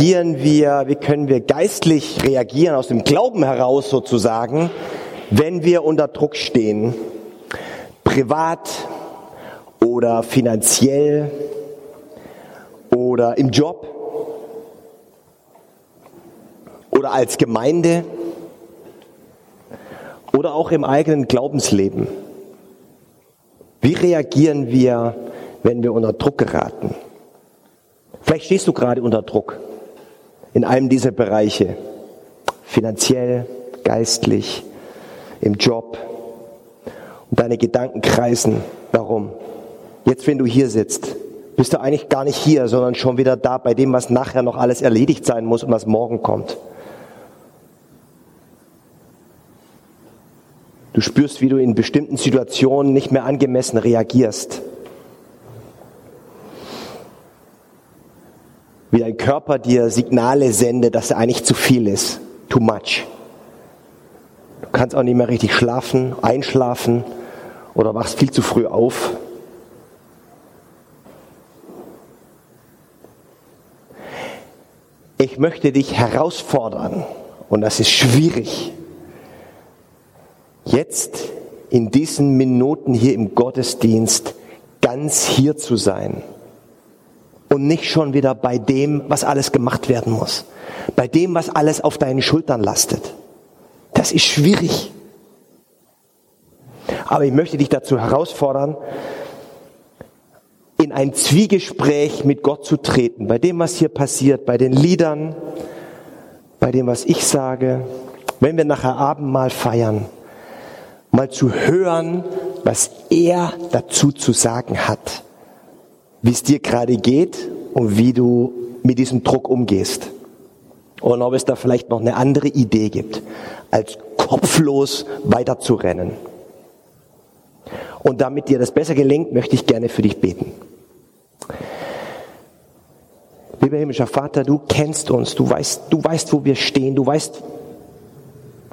reagieren wir, wie können wir geistlich reagieren, aus dem Glauben heraus sozusagen, wenn wir unter Druck stehen, privat oder finanziell oder im Job oder als Gemeinde oder auch im eigenen Glaubensleben. Wie reagieren wir, wenn wir unter Druck geraten? Vielleicht stehst du gerade unter Druck in einem dieser Bereiche, finanziell, geistlich, im Job. Und deine Gedanken kreisen. Warum? Jetzt, wenn du hier sitzt, bist du eigentlich gar nicht hier, sondern schon wieder da bei dem, was nachher noch alles erledigt sein muss und was morgen kommt. Du spürst, wie du in bestimmten Situationen nicht mehr angemessen reagierst. Wie dein Körper dir Signale sendet, dass er eigentlich zu viel ist. Too much. Du kannst auch nicht mehr richtig schlafen, einschlafen oder wachst viel zu früh auf. Ich möchte dich herausfordern, und das ist schwierig, jetzt in diesen Minuten hier im Gottesdienst ganz hier zu sein und nicht schon wieder bei dem, was alles gemacht werden muss, bei dem, was alles auf deinen Schultern lastet. Das ist schwierig. Aber ich möchte dich dazu herausfordern, in ein Zwiegespräch mit Gott zu treten, bei dem, was hier passiert, bei den Liedern, bei dem, was ich sage, wenn wir nachher Abendmahl feiern, mal zu hören, was er dazu zu sagen hat, wie es dir gerade geht und wie du mit diesem Druck umgehst. Und ob es da vielleicht noch eine andere Idee gibt, als kopflos weiterzurennen. Und damit dir das besser gelingt, möchte ich gerne für dich beten. Lieber himmlischer Vater, du kennst uns, du weißt, du weißt, wo wir stehen, du weißt,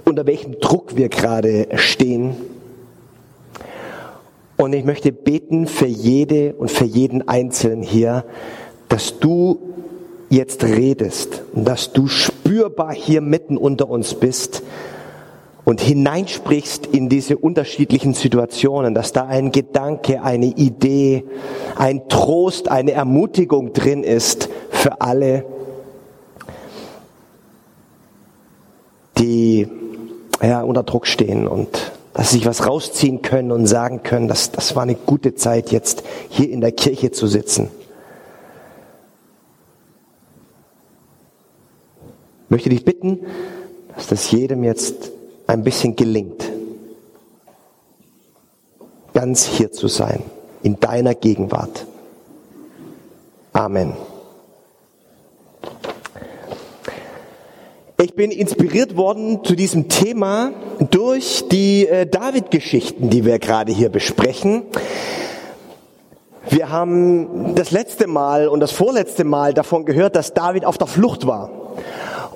unter welchem Druck wir gerade stehen. Und ich möchte beten für jede und für jeden Einzelnen hier, dass du jetzt redest und dass du spürbar hier mitten unter uns bist und hineinsprichst in diese unterschiedlichen Situationen, dass da ein Gedanke, eine Idee, ein Trost, eine Ermutigung drin ist für alle, die ja, unter Druck stehen und dass sie sich was rausziehen können und sagen können, dass das war eine gute Zeit, jetzt hier in der Kirche zu sitzen. Ich möchte dich bitten, dass das jedem jetzt ein bisschen gelingt, ganz hier zu sein, in deiner Gegenwart. Amen. Ich bin inspiriert worden zu diesem Thema durch die äh, David-Geschichten, die wir gerade hier besprechen. Wir haben das letzte Mal und das vorletzte Mal davon gehört, dass David auf der Flucht war.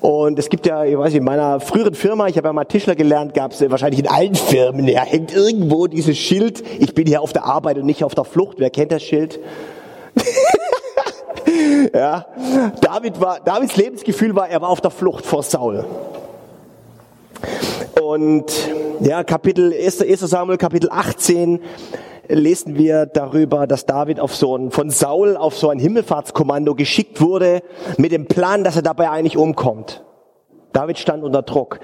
Und es gibt ja, ich weiß nicht, in meiner früheren Firma, ich habe ja mal Tischler gelernt, gab es wahrscheinlich in allen Firmen, ja, hängt irgendwo dieses Schild, ich bin hier auf der Arbeit und nicht auf der Flucht. Wer kennt das Schild? Ja, David war, Davids Lebensgefühl war, er war auf der Flucht vor Saul. Und ja, Kapitel 1. 1. Samuel, Kapitel 18 lesen wir darüber, dass David auf so ein, von Saul auf so ein Himmelfahrtskommando geschickt wurde, mit dem Plan, dass er dabei eigentlich umkommt. David stand unter Druck.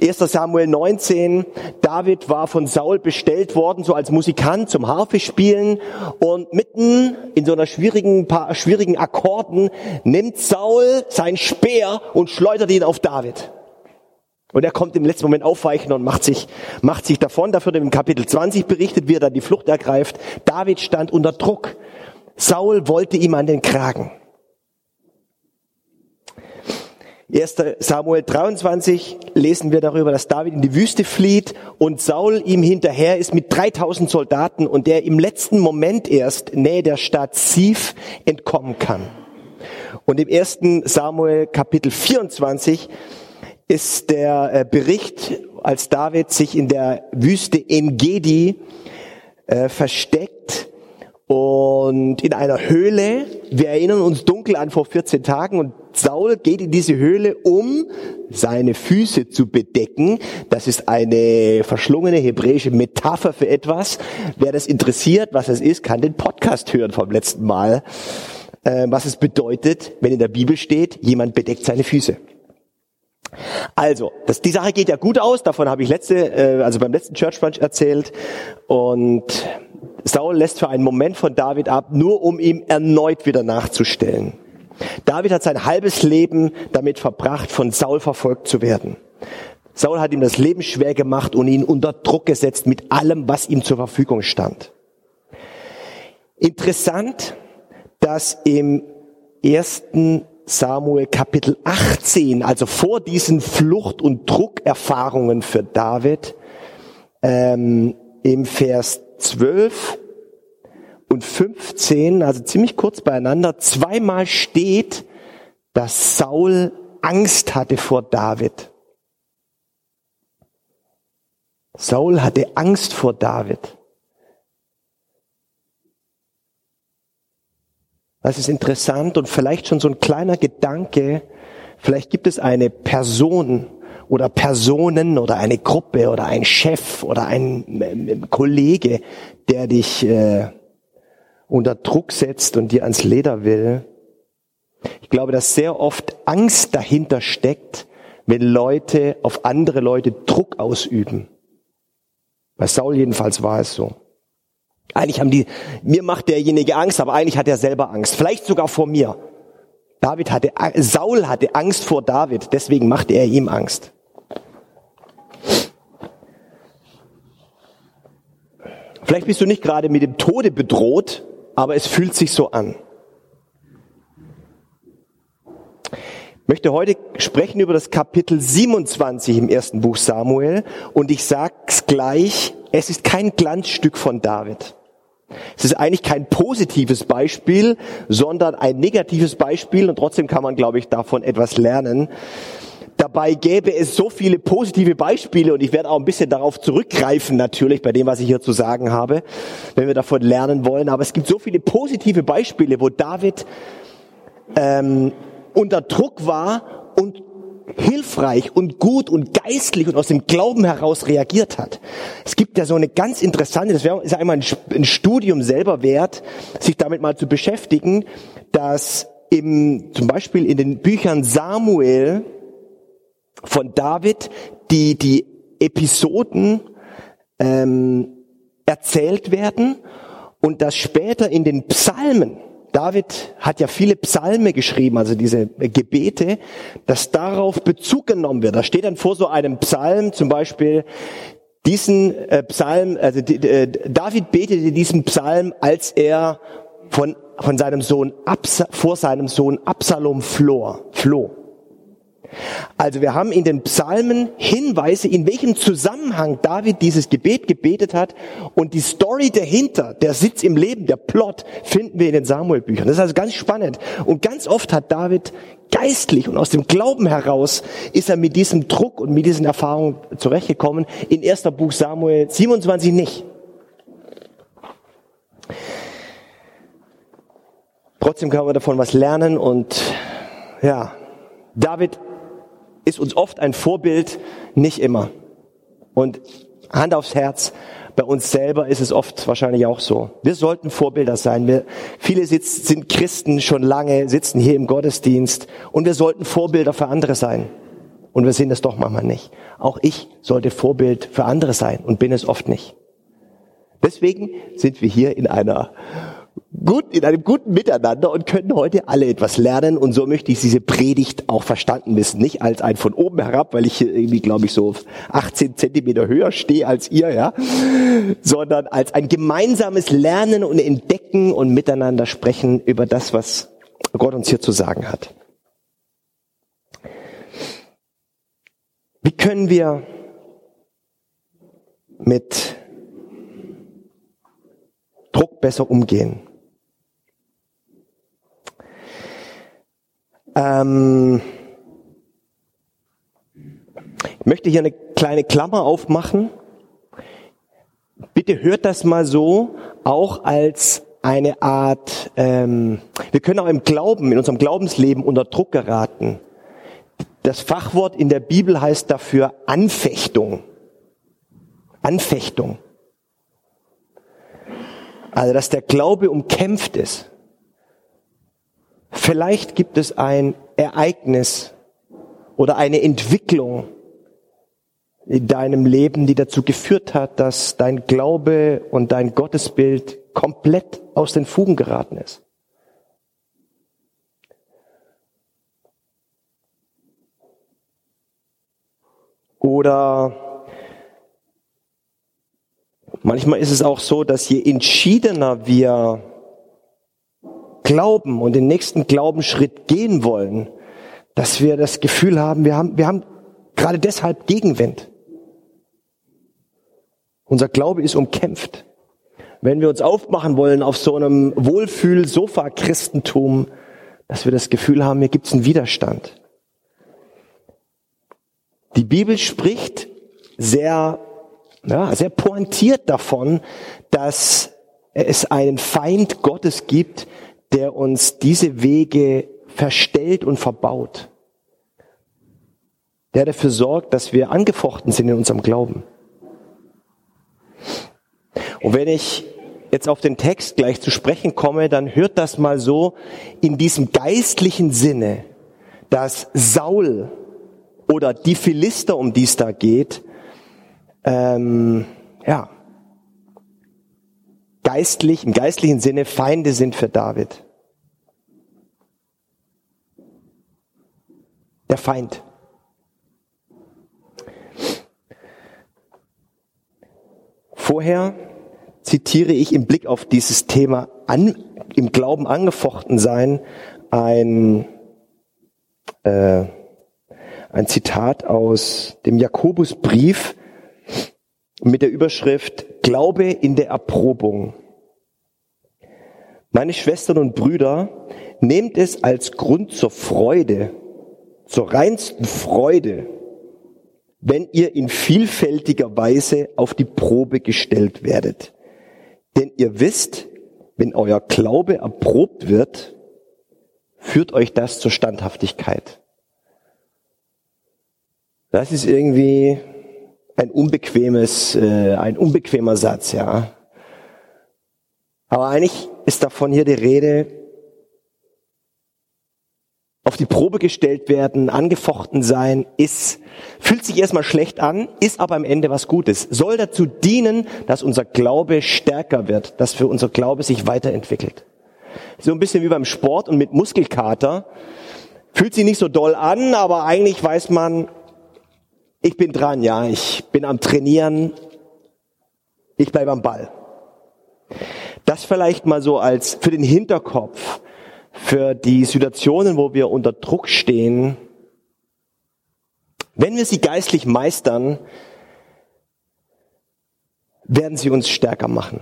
1. Samuel 19, David war von Saul bestellt worden, so als Musikant zum Harfe spielen und mitten in so einer schwierigen, paar schwierigen Akkorden nimmt Saul sein Speer und schleudert ihn auf David. Und er kommt im letzten Moment aufweichen und macht sich, macht sich davon. Dafür wird im Kapitel 20 berichtet, wie er dann die Flucht ergreift. David stand unter Druck. Saul wollte ihm an den Kragen. 1. Samuel 23 lesen wir darüber, dass David in die Wüste flieht und Saul ihm hinterher ist mit 3000 Soldaten und der im letzten Moment erst nähe der Stadt Sif entkommen kann. Und im 1. Samuel Kapitel 24 ist der äh, Bericht, als David sich in der Wüste Engedi äh, versteckt und in einer Höhle. Wir erinnern uns dunkel an vor 14 Tagen und Saul geht in diese Höhle, um seine Füße zu bedecken. Das ist eine verschlungene hebräische Metapher für etwas. Wer das interessiert, was es ist, kann den Podcast hören vom letzten Mal. Äh, was es bedeutet, wenn in der Bibel steht, jemand bedeckt seine Füße. Also, das, die Sache geht ja gut aus, davon habe ich letzte, äh, also beim letzten Church Brunch erzählt. Und Saul lässt für einen Moment von David ab, nur um ihm erneut wieder nachzustellen. David hat sein halbes Leben damit verbracht, von Saul verfolgt zu werden. Saul hat ihm das Leben schwer gemacht und ihn unter Druck gesetzt mit allem, was ihm zur Verfügung stand. Interessant, dass im ersten Samuel Kapitel 18, also vor diesen Flucht- und Druckerfahrungen für David, ähm, im Vers 12 und 15, also ziemlich kurz beieinander, zweimal steht, dass Saul Angst hatte vor David. Saul hatte Angst vor David. Das ist interessant und vielleicht schon so ein kleiner Gedanke. Vielleicht gibt es eine Person oder Personen oder eine Gruppe oder ein Chef oder ein äh, Kollege, der dich äh, unter Druck setzt und dir ans Leder will. Ich glaube, dass sehr oft Angst dahinter steckt, wenn Leute auf andere Leute Druck ausüben. Bei Saul jedenfalls war es so. Eigentlich haben die, mir macht derjenige Angst, aber eigentlich hat er selber Angst. Vielleicht sogar vor mir. David hatte, Saul hatte Angst vor David, deswegen machte er ihm Angst. Vielleicht bist du nicht gerade mit dem Tode bedroht, aber es fühlt sich so an. Ich möchte heute sprechen über das Kapitel 27 im ersten Buch Samuel und ich sag's gleich, es ist kein Glanzstück von David. Es ist eigentlich kein positives Beispiel, sondern ein negatives Beispiel und trotzdem kann man, glaube ich, davon etwas lernen. Dabei gäbe es so viele positive Beispiele und ich werde auch ein bisschen darauf zurückgreifen natürlich bei dem, was ich hier zu sagen habe, wenn wir davon lernen wollen. Aber es gibt so viele positive Beispiele, wo David ähm, unter Druck war und hilfreich und gut und geistlich und aus dem Glauben heraus reagiert hat. Es gibt ja so eine ganz interessante, das wäre ist einmal ein Studium selber wert, sich damit mal zu beschäftigen, dass im, zum Beispiel in den Büchern Samuel von David die, die Episoden ähm, erzählt werden und dass später in den Psalmen David hat ja viele Psalme geschrieben, also diese Gebete, dass darauf Bezug genommen wird. Da steht dann vor so einem Psalm zum Beispiel, diesen äh, Psalm, also äh, David betete diesen Psalm, als er von, von seinem Sohn vor seinem Sohn Absalom floh. Also wir haben in den Psalmen Hinweise, in welchem Zusammenhang David dieses Gebet gebetet hat und die Story dahinter, der Sitz im Leben, der Plot, finden wir in den Samuel-Büchern. Das ist also ganz spannend. Und ganz oft hat David geistlich und aus dem Glauben heraus ist er mit diesem Druck und mit diesen Erfahrungen zurechtgekommen. In erster Buch Samuel 27 nicht. Trotzdem können wir davon was lernen und ja, David ist uns oft ein Vorbild, nicht immer. Und Hand aufs Herz, bei uns selber ist es oft wahrscheinlich auch so. Wir sollten Vorbilder sein. Wir, viele sitz, sind Christen schon lange, sitzen hier im Gottesdienst und wir sollten Vorbilder für andere sein. Und wir sind es doch manchmal nicht. Auch ich sollte Vorbild für andere sein und bin es oft nicht. Deswegen sind wir hier in einer gut, in einem guten Miteinander und können heute alle etwas lernen. Und so möchte ich diese Predigt auch verstanden wissen. Nicht als ein von oben herab, weil ich irgendwie, glaube ich, so 18 Zentimeter höher stehe als ihr, ja, sondern als ein gemeinsames Lernen und Entdecken und Miteinander sprechen über das, was Gott uns hier zu sagen hat. Wie können wir mit Druck besser umgehen? Ähm, ich möchte hier eine kleine Klammer aufmachen. Bitte hört das mal so, auch als eine Art, ähm, wir können auch im Glauben, in unserem Glaubensleben unter Druck geraten. Das Fachwort in der Bibel heißt dafür Anfechtung. Anfechtung. Also, dass der Glaube umkämpft ist. Vielleicht gibt es ein Ereignis oder eine Entwicklung in deinem Leben, die dazu geführt hat, dass dein Glaube und dein Gottesbild komplett aus den Fugen geraten ist. Oder manchmal ist es auch so, dass je entschiedener wir glauben und den nächsten Glaubensschritt gehen wollen, dass wir das Gefühl haben, wir haben, wir haben gerade deshalb Gegenwind. Unser Glaube ist umkämpft. Wenn wir uns aufmachen wollen auf so einem Wohlfühl-Sofa-Christentum, dass wir das Gefühl haben, hier gibt es einen Widerstand. Die Bibel spricht sehr, ja, sehr pointiert davon, dass es einen Feind Gottes gibt, der uns diese Wege verstellt und verbaut. Der dafür sorgt, dass wir angefochten sind in unserem Glauben. Und wenn ich jetzt auf den Text gleich zu sprechen komme, dann hört das mal so in diesem geistlichen Sinne, dass Saul oder die Philister, um die es da geht, ähm, ja, geistlich, im geistlichen Sinne Feinde sind für David. Der Feind. Vorher zitiere ich im Blick auf dieses Thema an, im Glauben angefochten sein ein, äh, ein Zitat aus dem Jakobusbrief mit der Überschrift Glaube in der Erprobung. Meine Schwestern und Brüder, nehmt es als Grund zur Freude, zur reinsten Freude, wenn ihr in vielfältiger Weise auf die Probe gestellt werdet. Denn ihr wisst, wenn euer Glaube erprobt wird, führt euch das zur Standhaftigkeit. Das ist irgendwie ein unbequemes, äh, ein unbequemer Satz, ja. Aber eigentlich ist davon hier die Rede, auf die Probe gestellt werden, angefochten sein, ist, fühlt sich erstmal schlecht an, ist aber am Ende was Gutes. Soll dazu dienen, dass unser Glaube stärker wird, dass für unser Glaube sich weiterentwickelt. So ein bisschen wie beim Sport und mit Muskelkater. Fühlt sich nicht so doll an, aber eigentlich weiß man, ich bin dran, ja, ich bin am Trainieren, ich bleibe am Ball. Das vielleicht mal so als für den Hinterkopf, für die Situationen, wo wir unter Druck stehen, wenn wir sie geistlich meistern, werden sie uns stärker machen,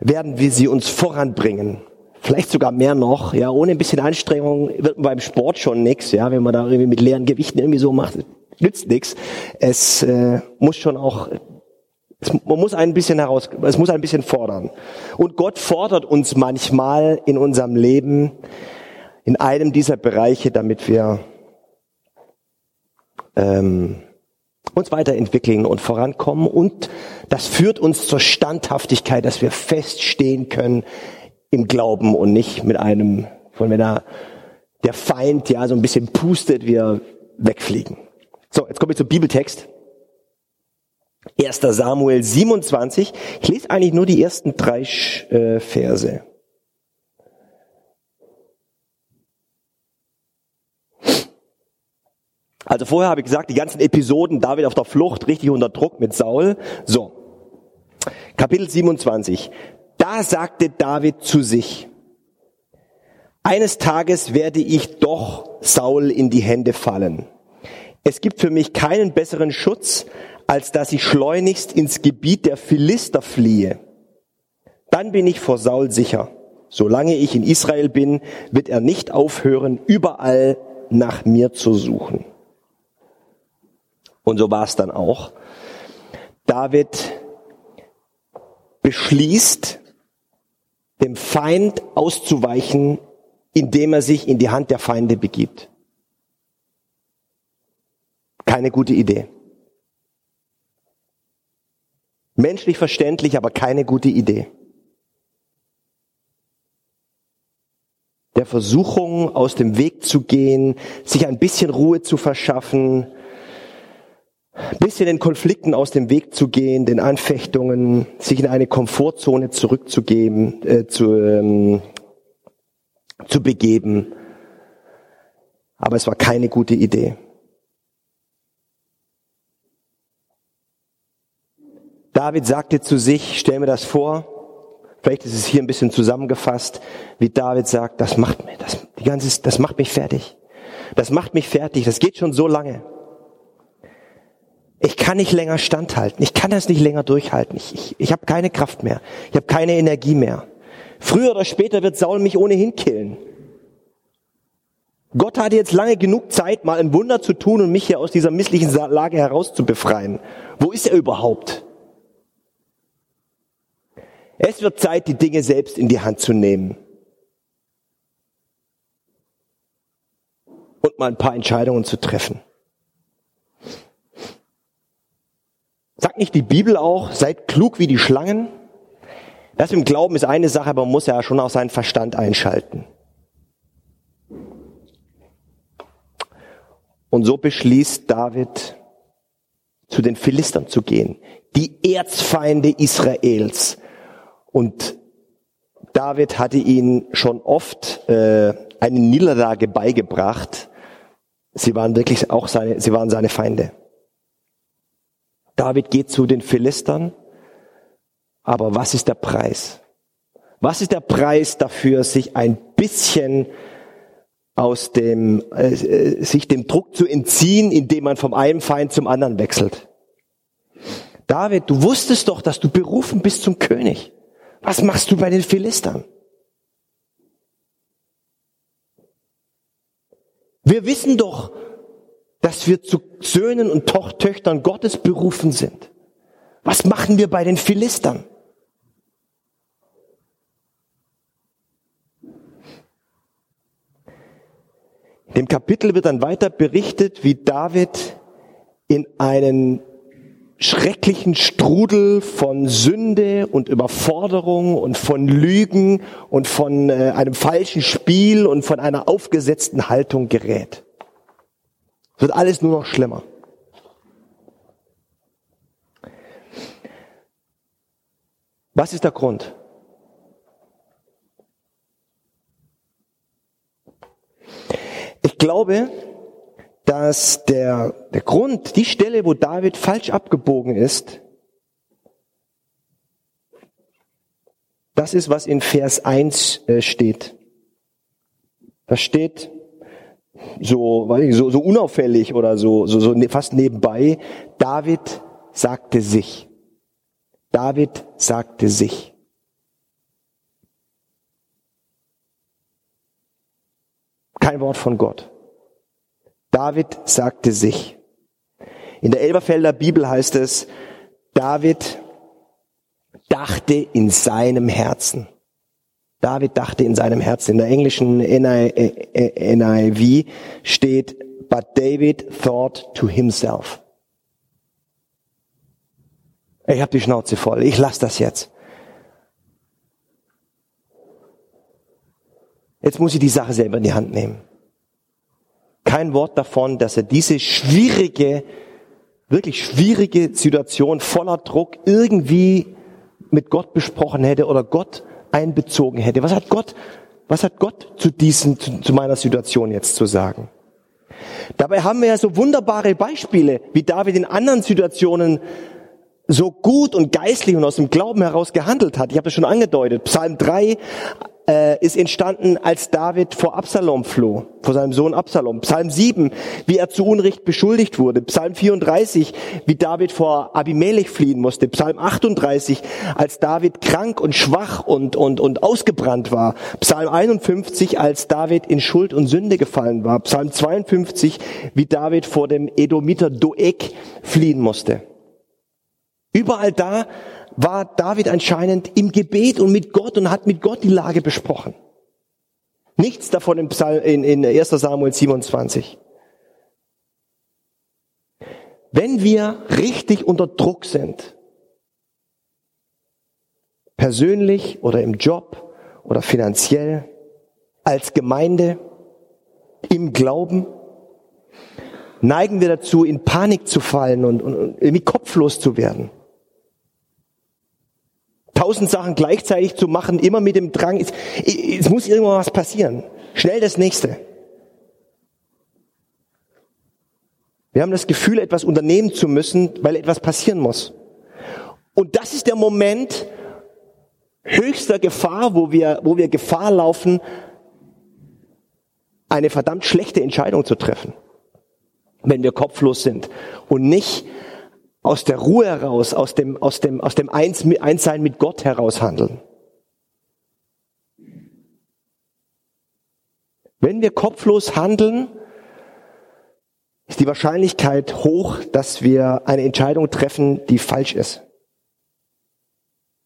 werden wir sie uns voranbringen. Vielleicht sogar mehr noch, ja, ohne ein bisschen Anstrengung wird beim Sport schon nix, ja, wenn man da irgendwie mit leeren Gewichten irgendwie so macht, nützt nix. Es äh, muss schon auch es, man muss ein bisschen heraus, es muss ein bisschen fordern. Und Gott fordert uns manchmal in unserem Leben in einem dieser Bereiche, damit wir ähm, uns weiterentwickeln und vorankommen. Und das führt uns zur Standhaftigkeit, dass wir feststehen können im Glauben und nicht mit einem, von wenn da der Feind ja so ein bisschen pustet, wir wegfliegen. So, jetzt komme ich zum Bibeltext. 1. Samuel 27. Ich lese eigentlich nur die ersten drei äh, Verse. Also vorher habe ich gesagt, die ganzen Episoden, David auf der Flucht, richtig unter Druck mit Saul. So, Kapitel 27. Da sagte David zu sich, eines Tages werde ich doch Saul in die Hände fallen. Es gibt für mich keinen besseren Schutz, als dass ich schleunigst ins Gebiet der Philister fliehe. Dann bin ich vor Saul sicher. Solange ich in Israel bin, wird er nicht aufhören, überall nach mir zu suchen. Und so war es dann auch. David beschließt, dem Feind auszuweichen, indem er sich in die Hand der Feinde begibt. Keine gute Idee. Menschlich verständlich, aber keine gute Idee. Der Versuchung aus dem Weg zu gehen, sich ein bisschen Ruhe zu verschaffen, ein bisschen den Konflikten aus dem Weg zu gehen, den Anfechtungen, sich in eine Komfortzone zurückzugeben, äh, zu, ähm, zu begeben. Aber es war keine gute Idee. David sagte zu sich, stell mir das vor, vielleicht ist es hier ein bisschen zusammengefasst, wie David sagt, das macht mir, das, die ganze, das macht mich fertig. Das macht mich fertig, das geht schon so lange. Ich kann nicht länger standhalten, ich kann das nicht länger durchhalten, ich, ich, ich habe keine Kraft mehr, ich habe keine Energie mehr. Früher oder später wird Saul mich ohnehin killen. Gott hatte jetzt lange genug Zeit, mal ein Wunder zu tun und mich hier aus dieser misslichen Lage herauszubefreien. Wo ist er überhaupt? Es wird Zeit, die Dinge selbst in die Hand zu nehmen. Und mal ein paar Entscheidungen zu treffen. Sagt nicht die Bibel auch, seid klug wie die Schlangen? Das im Glauben ist eine Sache, aber man muss ja schon auch seinen Verstand einschalten. Und so beschließt David, zu den Philistern zu gehen, die Erzfeinde Israels. Und David hatte ihnen schon oft äh, eine Niederlage beigebracht. Sie waren wirklich auch seine, sie waren seine Feinde. David geht zu den Philistern, aber was ist der Preis? Was ist der Preis dafür, sich ein bisschen aus dem, äh, sich dem Druck zu entziehen, indem man vom einen Feind zum anderen wechselt? David, du wusstest doch, dass du berufen bist zum König. Was machst du bei den Philistern? Wir wissen doch, dass wir zu Söhnen und Töchtern Gottes berufen sind. Was machen wir bei den Philistern? In dem Kapitel wird dann weiter berichtet, wie David in einen schrecklichen Strudel von Sünde und Überforderung und von Lügen und von äh, einem falschen Spiel und von einer aufgesetzten Haltung gerät. Es wird alles nur noch schlimmer. Was ist der Grund? Ich glaube, dass der, der Grund, die Stelle, wo David falsch abgebogen ist, das ist, was in Vers 1 äh, steht. Da steht so, so, so unauffällig oder so, so, so ne, fast nebenbei, David sagte sich. David sagte sich. Kein Wort von Gott. David sagte sich. In der Elberfelder Bibel heißt es, David dachte in seinem Herzen. David dachte in seinem Herzen. In der englischen NIV steht, but David thought to himself. Ich habe die Schnauze voll. Ich lasse das jetzt. Jetzt muss ich die Sache selber in die Hand nehmen kein Wort davon, dass er diese schwierige, wirklich schwierige Situation voller Druck irgendwie mit Gott besprochen hätte oder Gott einbezogen hätte. Was hat Gott, was hat Gott zu diesen, zu, zu meiner Situation jetzt zu sagen? Dabei haben wir ja so wunderbare Beispiele, wie David in anderen Situationen so gut und geistlich und aus dem Glauben heraus gehandelt hat. Ich habe das schon angedeutet. Psalm 3, äh, ist entstanden, als David vor Absalom floh, vor seinem Sohn Absalom. Psalm 7, wie er zu Unrecht beschuldigt wurde. Psalm 34, wie David vor Abimelech fliehen musste. Psalm 38, als David krank und schwach und, und, und ausgebrannt war. Psalm 51, als David in Schuld und Sünde gefallen war. Psalm 52, wie David vor dem Edomiter Doeg fliehen musste. Überall da war David anscheinend im Gebet und mit Gott und hat mit Gott die Lage besprochen. Nichts davon in, Psalm, in, in 1 Samuel 27. Wenn wir richtig unter Druck sind, persönlich oder im Job oder finanziell, als Gemeinde, im Glauben, neigen wir dazu, in Panik zu fallen und, und, und irgendwie kopflos zu werden. Tausend Sachen gleichzeitig zu machen, immer mit dem Drang, es, es muss irgendwann was passieren. Schnell das nächste. Wir haben das Gefühl, etwas unternehmen zu müssen, weil etwas passieren muss. Und das ist der Moment höchster Gefahr, wo wir, wo wir Gefahr laufen, eine verdammt schlechte Entscheidung zu treffen wenn wir kopflos sind und nicht aus der Ruhe heraus, aus dem, aus dem, aus dem Eins, Einssein mit Gott heraus handeln. Wenn wir kopflos handeln, ist die Wahrscheinlichkeit hoch, dass wir eine Entscheidung treffen, die falsch ist.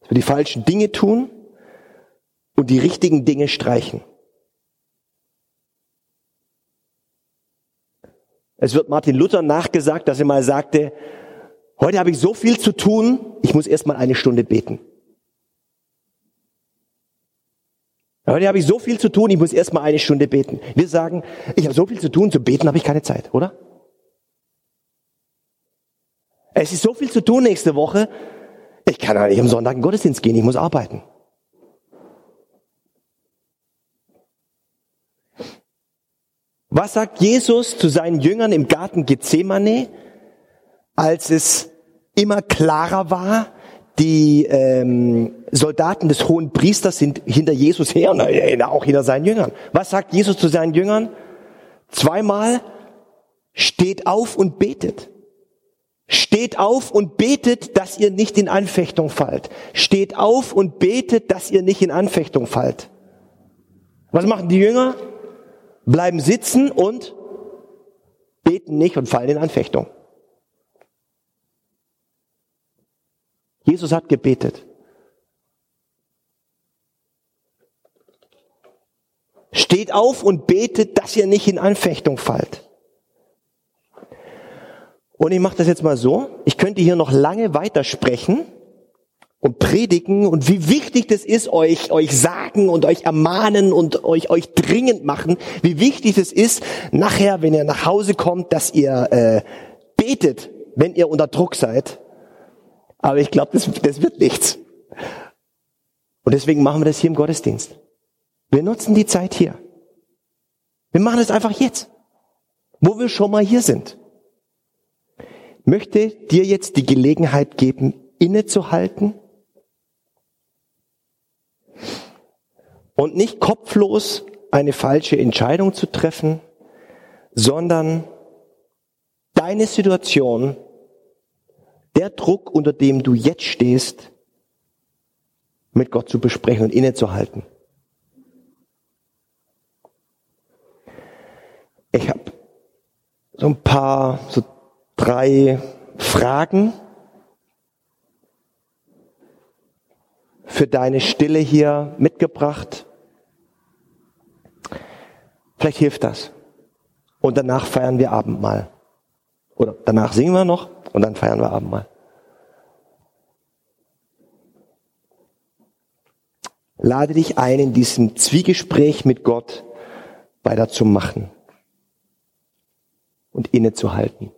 Dass wir die falschen Dinge tun und die richtigen Dinge streichen. Es wird Martin Luther nachgesagt, dass er mal sagte, heute habe ich so viel zu tun, ich muss erst mal eine Stunde beten. Heute habe ich so viel zu tun, ich muss erst mal eine Stunde beten. Wir sagen, ich habe so viel zu tun, zu beten habe ich keine Zeit, oder? Es ist so viel zu tun nächste Woche, ich kann nicht am Sonntag in den Gottesdienst gehen, ich muss arbeiten. Was sagt Jesus zu seinen Jüngern im Garten Gethsemane, als es immer klarer war, die ähm, Soldaten des hohen Priesters sind hinter Jesus her und auch hinter seinen Jüngern. Was sagt Jesus zu seinen Jüngern? Zweimal, steht auf und betet. Steht auf und betet, dass ihr nicht in Anfechtung fallt. Steht auf und betet, dass ihr nicht in Anfechtung fallt. Was machen die Jünger? bleiben sitzen und beten nicht und fallen in Anfechtung. Jesus hat gebetet. Steht auf und betet, dass ihr nicht in Anfechtung fallt. Und ich mache das jetzt mal so. Ich könnte hier noch lange weitersprechen und predigen und wie wichtig das ist, euch, euch sagen und euch ermahnen und euch, euch dringend machen, wie wichtig es ist, nachher, wenn ihr nach Hause kommt, dass ihr äh, betet, wenn ihr unter Druck seid. Aber ich glaube, das, das wird nichts. Und deswegen machen wir das hier im Gottesdienst. Wir nutzen die Zeit hier. Wir machen es einfach jetzt, wo wir schon mal hier sind. Möchte dir jetzt die Gelegenheit geben, innezuhalten und nicht kopflos eine falsche Entscheidung zu treffen, sondern deine Situation, der Druck, unter dem du jetzt stehst, mit Gott zu besprechen und innezuhalten. Ich habe so ein paar, so drei Fragen für deine Stille hier mitgebracht. Vielleicht hilft das. Und danach feiern wir Abendmahl. Oder danach singen wir noch und dann feiern wir Abendmahl. Lade dich ein, in diesem Zwiegespräch mit Gott weiterzumachen und innezuhalten.